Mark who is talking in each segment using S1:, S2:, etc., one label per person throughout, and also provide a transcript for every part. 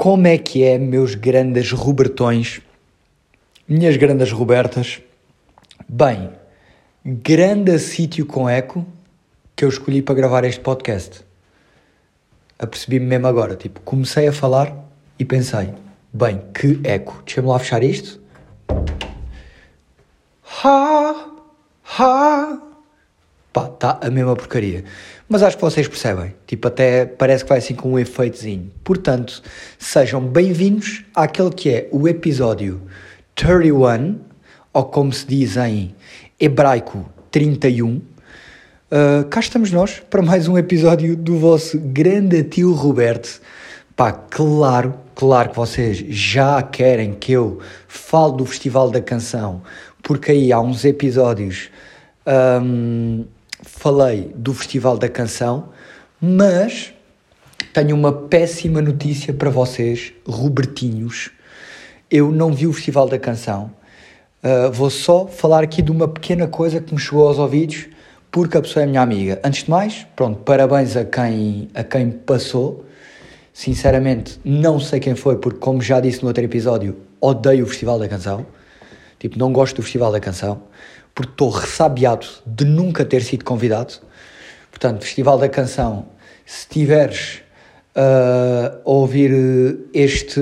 S1: Como é que é, meus grandes Robertões, minhas grandes Robertas? Bem, grande sítio com eco que eu escolhi para gravar este podcast. Apercebi-me mesmo agora, tipo, comecei a falar e pensei, bem, que eco, deixa-me lá fechar isto. Ha, ha, pá, tá a mesma porcaria. Mas acho que vocês percebem. Tipo, até parece que vai assim com um efeitozinho. Portanto, sejam bem-vindos àquele que é o episódio 31, ou como se diz em hebraico, 31. Uh, cá estamos nós para mais um episódio do vosso grande tio Roberto. Pá, claro, claro que vocês já querem que eu fale do Festival da Canção, porque aí há uns episódios. Um, falei do Festival da Canção, mas tenho uma péssima notícia para vocês, Robertinhos. Eu não vi o Festival da Canção. Uh, vou só falar aqui de uma pequena coisa que me chegou aos ouvidos, porque a pessoa é minha amiga. Antes de mais, pronto, parabéns a quem, a quem passou. Sinceramente, não sei quem foi, porque, como já disse no outro episódio, odeio o Festival da Canção. Tipo, não gosto do Festival da Canção porque estou ressabiado de nunca ter sido convidado. Portanto, Festival da Canção, se tiveres uh, a ouvir este,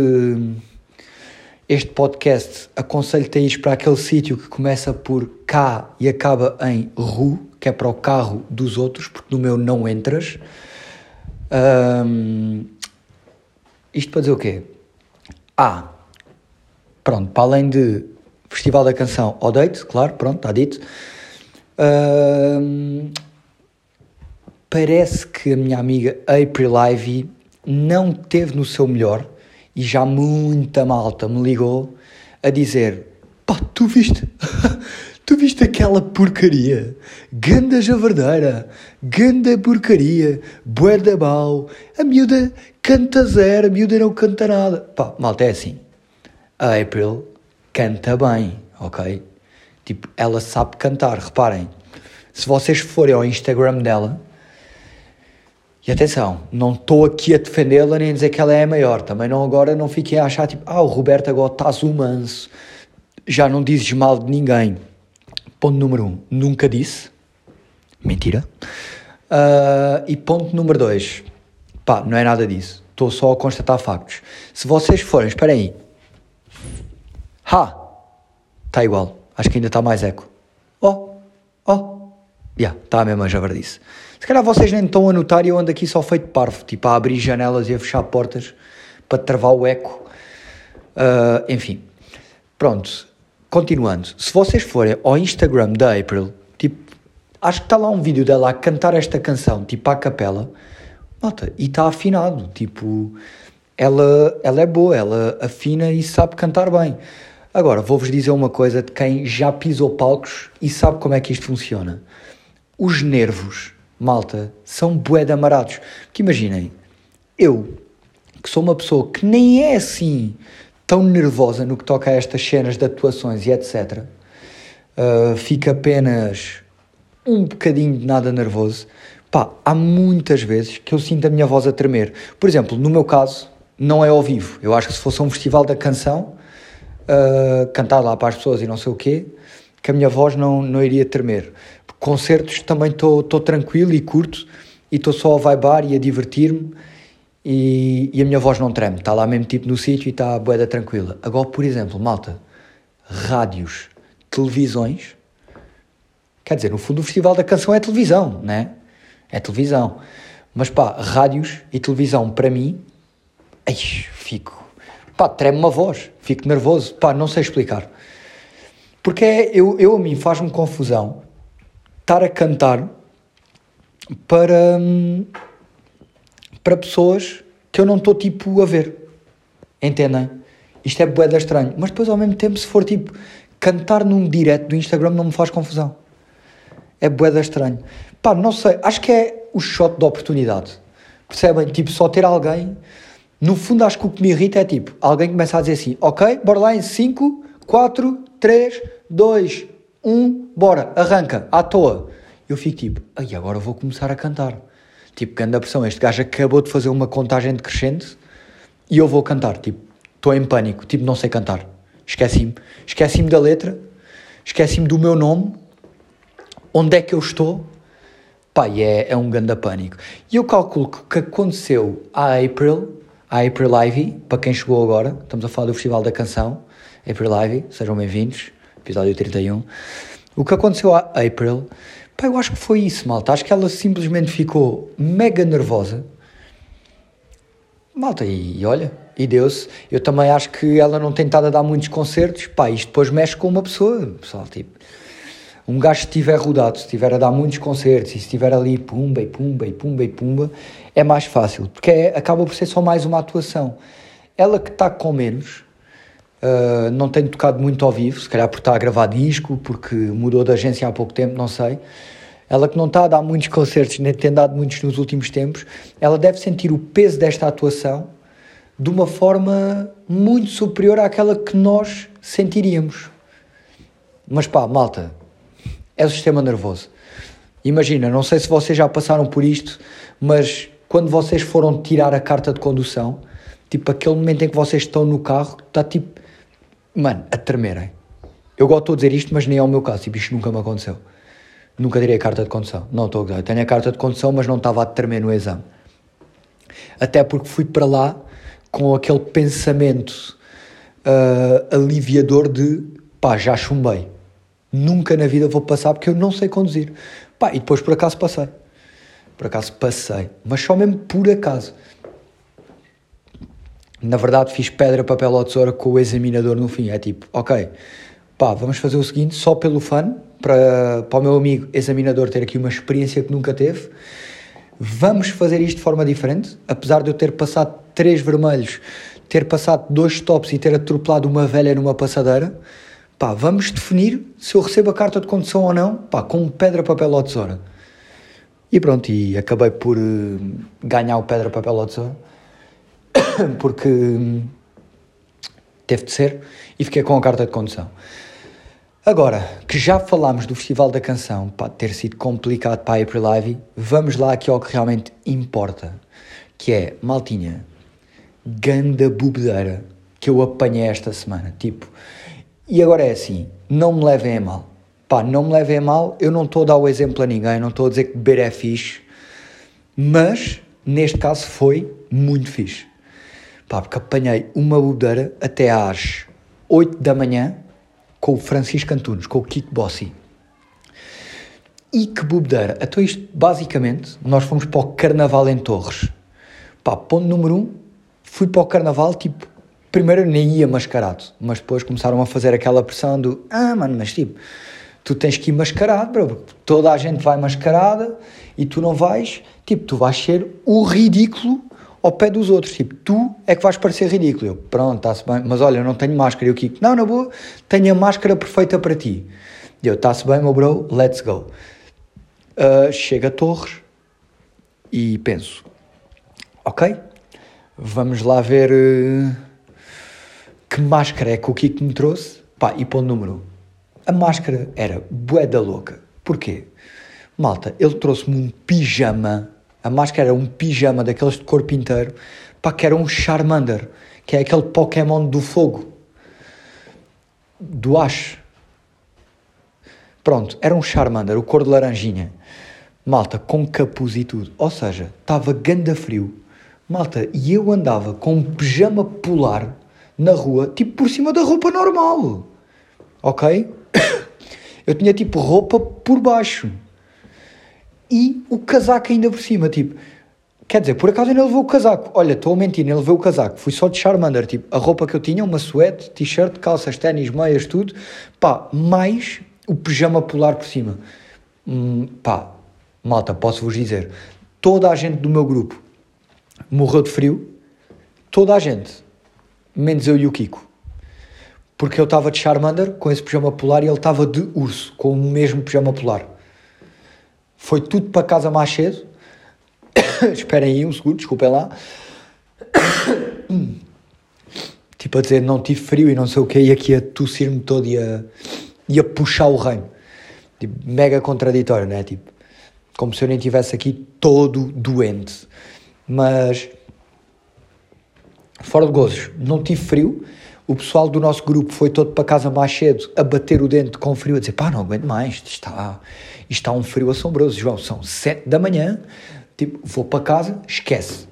S1: este podcast, aconselho-te a ir para aquele sítio que começa por K e acaba em RU, que é para o carro dos outros, porque no meu não entras. Um, isto para dizer o quê? Ah, pronto, para além de Festival da Canção ao date, claro, pronto, está dito. Uh, parece que a minha amiga April Ivy não teve no seu melhor e já muita malta me ligou a dizer: pá, tu viste? tu viste aquela porcaria? Ganda javardeira, ganda porcaria, bué bau, a miúda canta zero, a miúda não canta nada. Pá, malta, é assim. A April canta bem, ok? Tipo, ela sabe cantar, reparem. Se vocês forem ao Instagram dela, e atenção, não estou aqui a defendê-la nem a dizer que ela é a maior. Também não agora não fiquem a achar tipo, ah, o Roberto agora estás o manso. Já não dizes mal de ninguém. Ponto número um, nunca disse. Mentira. Uh, e ponto número dois, pá, não é nada disso. Estou só a constatar factos. Se vocês forem, espera aí, Ha! Está igual. Acho que ainda está mais eco. Oh! Oh! Já, yeah, está a mesma javardice. Se calhar vocês nem estão a notar e eu ando aqui só feito parvo, tipo a abrir janelas e a fechar portas para travar o eco. Uh, enfim. Pronto. Continuando. Se vocês forem ao Instagram da April, tipo, acho que está lá um vídeo dela a cantar esta canção, tipo à capela. Nota, e está afinado, tipo, ela, ela é boa, ela afina e sabe cantar bem. Agora, vou-vos dizer uma coisa de quem já pisou palcos e sabe como é que isto funciona. Os nervos, malta, são bué de amarados. Porque imaginem, eu, que sou uma pessoa que nem é assim tão nervosa no que toca a estas cenas de atuações e etc., uh, fica apenas um bocadinho de nada nervoso. Pá, há muitas vezes que eu sinto a minha voz a tremer. Por exemplo, no meu caso, não é ao vivo. Eu acho que se fosse um festival da canção, uh, cantar lá para as pessoas e não sei o quê, que a minha voz não, não iria tremer. Concertos também estou tranquilo e curto e estou só a vibar e a divertir-me e, e, a minha voz não treme, está lá mesmo tipo no sítio e está a boeda tranquila. Agora, por exemplo, malta, rádios, televisões, quer dizer, no fundo o Festival da Canção é televisão, né? É televisão. Mas pá, rádios e televisão para mim, ai, fico pá, treme uma voz, fico nervoso, pá, não sei explicar. Porque é, eu, eu a mim faz-me confusão estar a cantar para, para pessoas que eu não estou tipo a ver. Entendem? Isto é boeda estranho. Mas depois ao mesmo tempo, se for tipo cantar num direct do Instagram, não me faz confusão. É boeda estranho. Pá, não sei, acho que é o shot da oportunidade. Percebem? Tipo, só ter alguém no fundo, acho que o que me irrita é tipo, alguém começa a dizer assim, ok, bora lá em 5, 4, 3, 2, 1, bora, arranca, à toa. Eu fico tipo, ai, agora vou começar a cantar. Tipo, grande pressão, este gajo acabou de fazer uma contagem decrescente e eu vou cantar, tipo, estou em pânico, tipo, não sei cantar. Esqueci-me. Esqueci-me da letra, esqueci-me do meu nome, onde é que eu estou. E é, é um grande pânico. E eu calculo que o que aconteceu à April, à April Ivy, para quem chegou agora, estamos a falar do Festival da Canção, April Ivy, sejam bem-vindos, episódio 31. O que aconteceu à April, pá, eu acho que foi isso, malta. Acho que ela simplesmente ficou mega nervosa. Malta, e, e olha, e deu-se. Eu também acho que ela não tem estado a dar muitos concertos. Pá, isto depois mexe com uma pessoa, pessoal. Tipo, um gajo que estiver rodado, se estiver a dar muitos concertos e se estiver ali pumba e pumba e pumba e pumba, é mais fácil, porque é, acaba por ser só mais uma atuação. Ela que está com menos, uh, não tem tocado muito ao vivo, se calhar porque está a gravar disco, porque mudou de agência há pouco tempo, não sei. Ela que não está a dar muitos concertos, nem tem dado muitos nos últimos tempos, ela deve sentir o peso desta atuação de uma forma muito superior àquela que nós sentiríamos. Mas pá, malta, é o sistema nervoso. Imagina, não sei se vocês já passaram por isto, mas quando vocês foram tirar a carta de condução, tipo aquele momento em que vocês estão no carro, está tipo, mano, a tremerem. Eu gosto de dizer isto, mas nem é o meu caso, tipo, isto nunca me aconteceu. Nunca tirei a carta de condução. Não estou a tenho a carta de condução, mas não estava a tremer no exame. Até porque fui para lá com aquele pensamento uh, aliviador de pá, já chumbei. Nunca na vida vou passar porque eu não sei conduzir. Pá, e depois por acaso passei. Por acaso passei. Mas só mesmo por acaso. Na verdade fiz pedra, papel ou tesoura com o examinador no fim. É tipo, ok, pá, vamos fazer o seguinte, só pelo fã, para, para o meu amigo examinador ter aqui uma experiência que nunca teve vamos fazer isto de forma diferente, apesar de eu ter passado três vermelhos, ter passado dois stops e ter atropelado uma velha numa passadeira, pá, vamos definir se eu recebo a carta de condução ou não, pá, com pedra, papel ou tesoura. E pronto, e acabei por uh, ganhar o pedra, papel ou tesoura, porque um, teve de ser, e fiquei com a carta de condução. Agora, que já falámos do Festival da Canção, pode ter sido complicado para a April Live, vamos lá aqui ao que realmente importa, que é, maltinha, ganda bubedeira que eu apanhei esta semana, tipo, e agora é assim, não me levem a mal, pá, não me levem a mal, eu não estou a dar o exemplo a ninguém, não estou a dizer que beber é fixe, mas, neste caso foi muito fixe, pá, porque apanhei uma bubedeira até às 8 da manhã, com o Francisco Antunes, com o Kiko Bossi. E que bobedeira. Então isto, basicamente, nós fomos para o Carnaval em Torres. Pá, ponto número um, fui para o Carnaval, tipo, primeiro nem ia mascarado, mas depois começaram a fazer aquela pressão do, ah, mano, mas tipo, tu tens que ir mascarado, bro, toda a gente vai mascarada e tu não vais, tipo, tu vais ser o ridículo ao pé dos outros. Tipo, tu é que vais parecer ridículo. Eu, pronto, está-se bem, mas olha, eu não tenho máscara. E o Kiko, não, na boa, tenho a máscara perfeita para ti. E eu, está-se bem, meu bro, let's go. Uh, chega a Torres e penso, ok, vamos lá ver uh, que máscara é que o Kiko me trouxe. Pá, e ponto número um. A máscara era bué da louca. Porquê? Malta, ele trouxe-me um pijama a máscara era um pijama daqueles de corpo inteiro, pá, que era um Charmander, que é aquele Pokémon do fogo, do Ash. Pronto, era um Charmander, o cor de laranjinha. Malta, com capuz e tudo. Ou seja, estava ganda frio. Malta, e eu andava com um pijama polar na rua, tipo por cima da roupa normal. Ok? Eu tinha tipo roupa por baixo e o casaco ainda por cima, tipo, quer dizer, por acaso ainda levou o casaco, olha, estou a mentir, ele levou o casaco, fui só de Charmander, tipo, a roupa que eu tinha, uma suéte, t-shirt, calças, ténis, meias, tudo, pá, mais o pijama polar por cima. Hum, pá, malta, posso-vos dizer, toda a gente do meu grupo morreu de frio, toda a gente, menos eu e o Kiko. Porque eu estava de Charmander com esse pijama polar e ele estava de urso, com o mesmo pijama polar. Foi tudo para casa mais cedo. Esperem aí um segundo, desculpem lá. tipo a dizer, não tive frio e não sei o que, e aqui a tossir-me todo e a, e a puxar o reino. Tipo, mega contraditório, né? Tipo, como se eu nem estivesse aqui todo doente. Mas, fora de gozos, não tive frio. O pessoal do nosso grupo foi todo para casa mais cedo a bater o dente com frio, a dizer: pá, não aguento mais, isto está, está um frio assombroso. João, são 7 da manhã, tipo, vou para casa, esquece.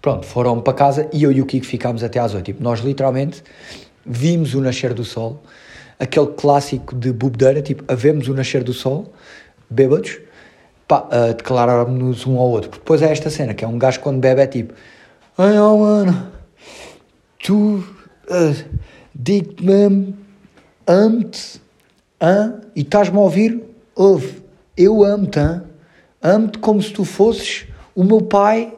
S1: Pronto, foram para casa e eu e o Kiko ficámos até às 8. Tipo, nós literalmente vimos o nascer do sol, aquele clássico de bobedeira, tipo, a vemos o nascer do sol, bêbados, pá, a declararmos um ao outro. Depois é esta cena, que é um gajo quando bebe é tipo, ai oh mano, tu uh, digo-me, amo-te, e estás-me a ouvir? Ouve, eu amo-te, amo-te como se tu fosses o meu pai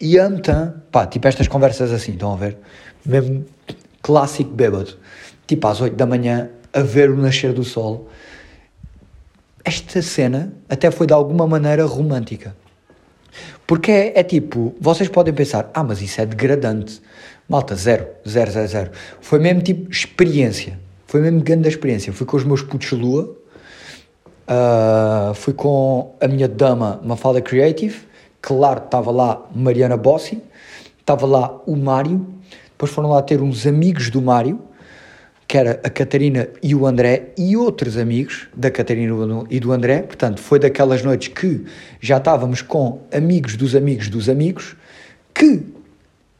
S1: e amo-te, pá, tipo estas conversas assim, estão a ver? Mesmo clássico bêbado, tipo às 8 da manhã, a ver o nascer do sol. Esta cena até foi de alguma maneira romântica. Porque é, é, tipo, vocês podem pensar, ah, mas isso é degradante. Malta, zero, zero, zero, zero. Foi mesmo tipo experiência. Foi mesmo grande experiência. Fui com os meus putos lua, uh, fui com a minha dama Mafalda Creative, claro, estava lá Mariana Bossi, estava lá o Mário, depois foram lá ter uns amigos do Mário, que era a Catarina e o André, e outros amigos da Catarina e do André. Portanto, foi daquelas noites que já estávamos com amigos dos amigos dos amigos, que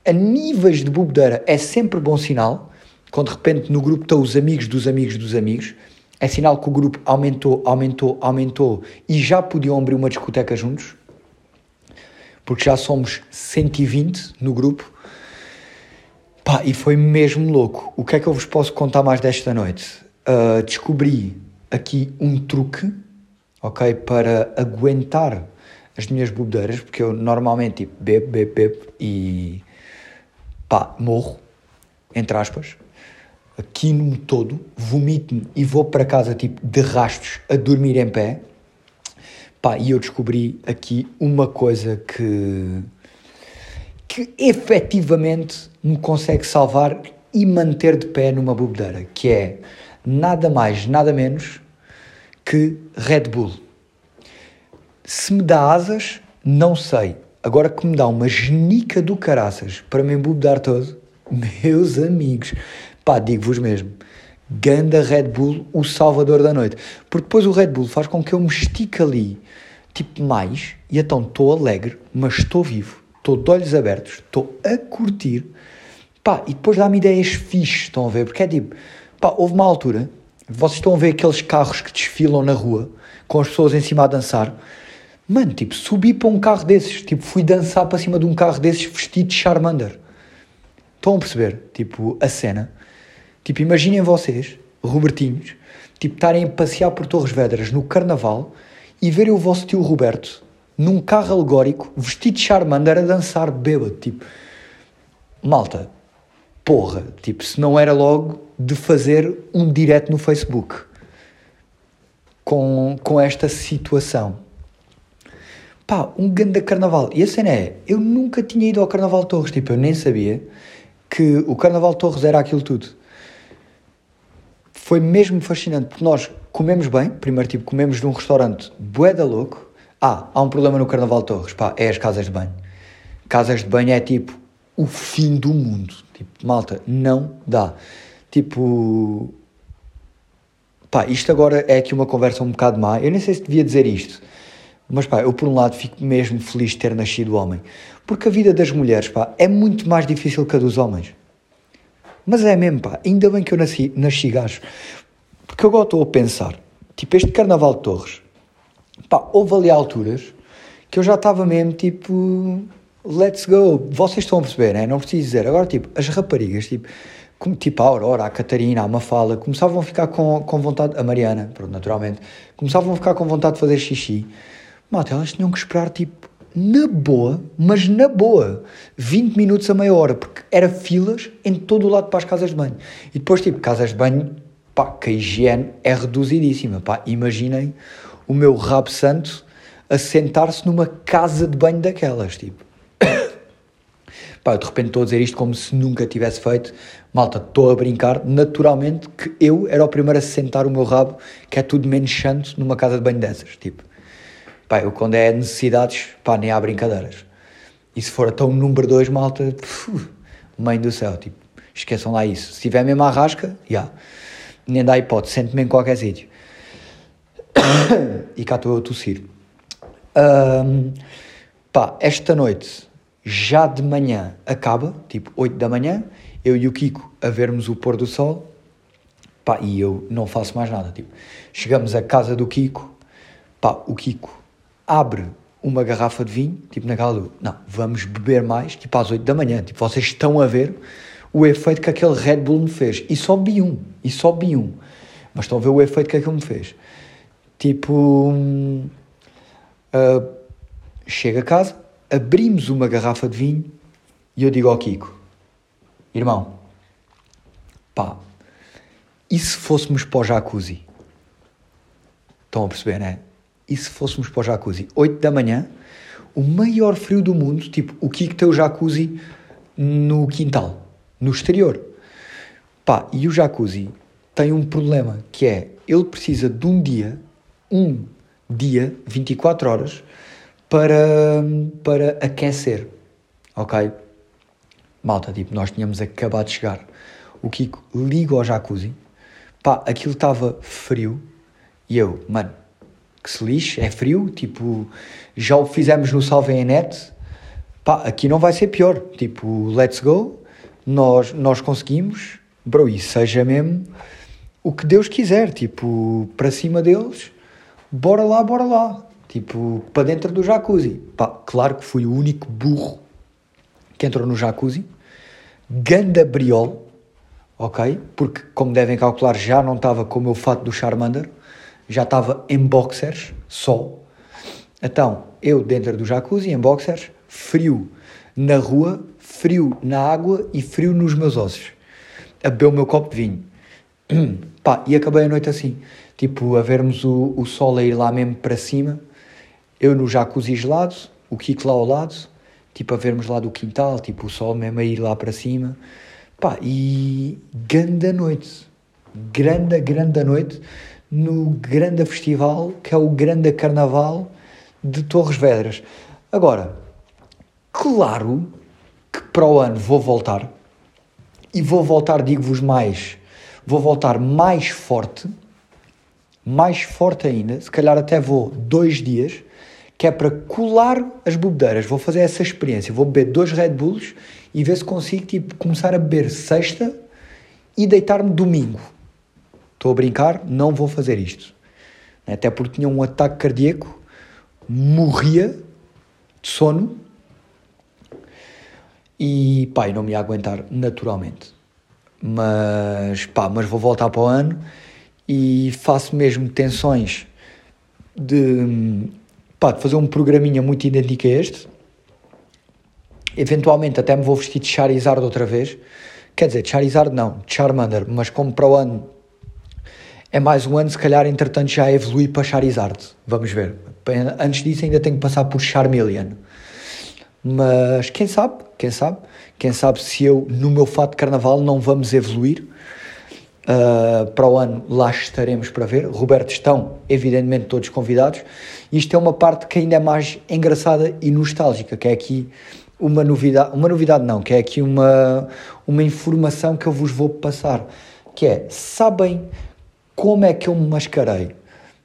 S1: a níveis de bobedeira é sempre bom sinal. Quando de repente no grupo estão os amigos dos amigos dos amigos, é sinal que o grupo aumentou, aumentou, aumentou e já podiam abrir uma discoteca juntos, porque já somos 120 no grupo Pá, e foi mesmo louco. O que é que eu vos posso contar mais desta noite? Uh, descobri aqui um truque, ok, para aguentar as minhas bebedeiras, porque eu normalmente tipo, bebo, bebo, bebo e pá, morro, entre aspas, aqui todo, vomito-me e vou para casa tipo de rastos a dormir em pé. Pá, e eu descobri aqui uma coisa que que efetivamente me consegue salvar e manter de pé numa bebedeira, que é nada mais, nada menos que Red Bull. Se me dá asas, não sei. Agora que me dá uma genica do caraças para me embebedar todo, meus amigos, pá, digo-vos mesmo, ganda Red Bull, o salvador da noite. Porque depois o Red Bull faz com que eu me estique ali, tipo mais, e então estou alegre, mas estou vivo estou de olhos abertos, estou a curtir, pá, e depois dá-me ideias fixes, estão a ver? Porque é tipo, pá, houve uma altura, vocês estão a ver aqueles carros que desfilam na rua, com as pessoas em cima a dançar, mano, tipo, subi para um carro desses, tipo, fui dançar para cima de um carro desses vestido de Charmander. Estão a perceber, tipo, a cena? Tipo, imaginem vocês, Robertinhos, tipo, estarem a passear por Torres Vedras no Carnaval e verem o vosso tio Roberto num carro alegórico, vestido de Charmander a dançar bêbado, tipo, malta, porra, tipo, se não era logo de fazer um direct no Facebook com, com esta situação. Pá, um grande carnaval. E a cena é, eu nunca tinha ido ao Carnaval de Torres, tipo, eu nem sabia que o Carnaval de Torres era aquilo tudo. Foi mesmo fascinante, porque nós comemos bem, primeiro tipo, comemos num restaurante bué da louco, ah, há um problema no Carnaval de Torres, pá, é as casas de banho. Casas de banho é tipo o fim do mundo. Tipo, malta, não dá. Tipo, pá, isto agora é aqui uma conversa um bocado má. Eu nem sei se devia dizer isto, mas pá, eu por um lado fico mesmo feliz de ter nascido homem, porque a vida das mulheres, pá, é muito mais difícil que a dos homens. Mas é mesmo, pá, ainda bem que eu nasci, nasci gajo, porque agora estou a pensar, tipo, este Carnaval de Torres Pá, houve ali alturas que eu já estava mesmo tipo, let's go. Vocês estão a perceber, né? não preciso dizer. Agora, tipo, as raparigas, tipo, como, tipo a Aurora, a Catarina, a Mafala, começavam a ficar com, com vontade, a Mariana, pronto, naturalmente, começavam a ficar com vontade de fazer xixi. Mate, elas tinham que esperar, tipo, na boa, mas na boa, 20 minutos a meia hora, porque era filas em todo o lado para as casas de banho. E depois, tipo, casas de banho, pá, que a higiene é reduzidíssima, pá, imaginem o meu rabo santo a sentar-se numa casa de banho daquelas, tipo. Pá, de repente estou a dizer isto como se nunca tivesse feito. Malta, estou a brincar. Naturalmente que eu era o primeiro a sentar o meu rabo, que é tudo menos santo, numa casa de banho dessas, tipo. Pá, eu quando é necessidades, pá, nem há brincadeiras. E se for até o número 2, malta, puf, mãe do céu, tipo, esqueçam lá isso. Se tiver mesmo a rasca, já. Yeah. Nem dá hipótese, sente-me em qualquer sítio. e cá estou a tossir. Um, pá, esta noite, já de manhã, acaba, tipo 8 da manhã, eu e o Kiko a vermos o pôr do sol, pá, e eu não faço mais nada, tipo, chegamos à casa do Kiko, pá, o Kiko abre uma garrafa de vinho, tipo naquela do, não, vamos beber mais, tipo às 8 da manhã, tipo, vocês estão a ver o efeito que aquele Red Bull me fez, e só bi um, e só bi um, mas estão a ver o efeito que aquilo me fez. Tipo, uh, chega a casa, abrimos uma garrafa de vinho e eu digo ao Kiko, irmão, pá, e se fôssemos para o jacuzzi? Estão a perceber, né? E se fôssemos para o jacuzzi? 8 da manhã, o maior frio do mundo, tipo, o Kiko tem o jacuzzi no quintal, no exterior. Pá, e o jacuzzi tem um problema, que é, ele precisa de um dia, um dia, 24 horas, para, para aquecer, ok? Malta, tipo, nós tínhamos acabado de chegar. O Kiko liga ao jacuzzi, pá, aquilo estava frio, e eu, mano, que se lixe, é frio, tipo, já o fizemos no Salve Net, pá, aqui não vai ser pior, tipo, let's go, nós, nós conseguimos, bro, e seja mesmo o que Deus quiser, tipo, para cima deles, bora lá, bora lá, tipo, para dentro do jacuzzi. Pá, claro que fui o único burro que entrou no jacuzzi, ganda briol, ok? Porque, como devem calcular, já não estava com o meu fato do Charmander, já estava em boxers, só. Então, eu dentro do jacuzzi, em boxers, frio na rua, frio na água e frio nos meus ossos. A beber o meu copo de vinho. Pá, e acabei a noite assim. Tipo, a vermos o, o sol a ir lá mesmo para cima, eu no jacuzzi gelado, o Kiko lá ao lado, tipo, a vermos lá do quintal, tipo, o sol mesmo a ir lá para cima. Pá, e grande noite. Grande, grande noite no grande festival que é o grande carnaval de Torres Vedras. Agora, claro que para o ano vou voltar e vou voltar, digo-vos mais, vou voltar mais forte, mais forte ainda, se calhar até vou dois dias, que é para colar as bebedeiras. Vou fazer essa experiência, vou beber dois Red Bulls e ver se consigo tipo, começar a beber sexta e deitar-me domingo. Estou a brincar, não vou fazer isto. Até porque tinha um ataque cardíaco, morria de sono e pá, não me ia aguentar naturalmente. Mas pá, mas vou voltar para o ano e faço mesmo tensões de, pá, de fazer um programinha muito idêntico a este. Eventualmente até me vou vestir de Charizard outra vez. Quer dizer, Charizard não, Charmander, mas como para o ano é mais um ano, se calhar, entretanto, já evolui para Charizard. Vamos ver. Antes disso, ainda tenho que passar por Charmeleon. Mas quem sabe, quem sabe, quem sabe se eu, no meu fato de carnaval, não vamos evoluir. Uh, para o ano lá estaremos para ver. Roberto, estão evidentemente todos convidados. Isto é uma parte que ainda é mais engraçada e nostálgica, que é aqui uma novidade, uma novidade não, que é aqui uma, uma informação que eu vos vou passar, que é, sabem como é que eu me mascarei?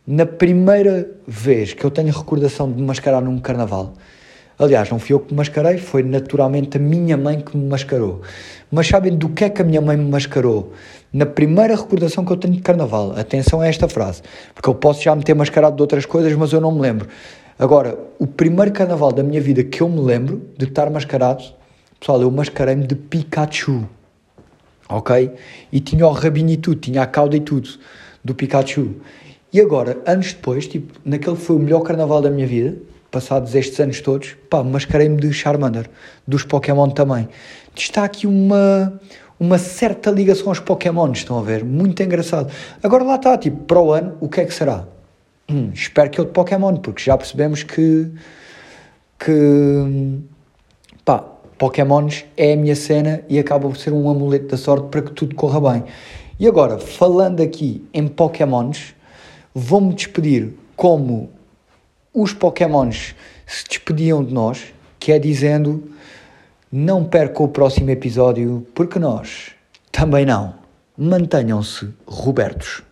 S1: Na primeira vez que eu tenho recordação de me mascarar num carnaval, aliás, não fui eu que me mascarei, foi naturalmente a minha mãe que me mascarou. Mas sabem do que é que a minha mãe me mascarou? Na primeira recordação que eu tenho de carnaval, atenção a esta frase, porque eu posso já me ter mascarado de outras coisas, mas eu não me lembro. Agora, o primeiro carnaval da minha vida que eu me lembro de estar mascarado, pessoal, eu mascarei-me de Pikachu. Ok? E tinha o rabinho e tudo, tinha a cauda e tudo do Pikachu. E agora, anos depois, tipo, naquele que foi o melhor carnaval da minha vida, passados estes anos todos, pá, mascarei-me de Charmander, dos Pokémon também. Está aqui uma, uma certa ligação aos Pokémon, estão a ver? Muito engraçado. Agora lá está, tipo, para o ano, o que é que será? Hum, espero que eu de Pokémon, porque já percebemos que. que. pá, Pokémons é a minha cena e acaba por ser um amuleto da sorte para que tudo corra bem. E agora, falando aqui em Pokémons, vou-me despedir como os Pokémons se despediam de nós, que é dizendo: não perca o próximo episódio, porque nós também não. Mantenham-se Robertos.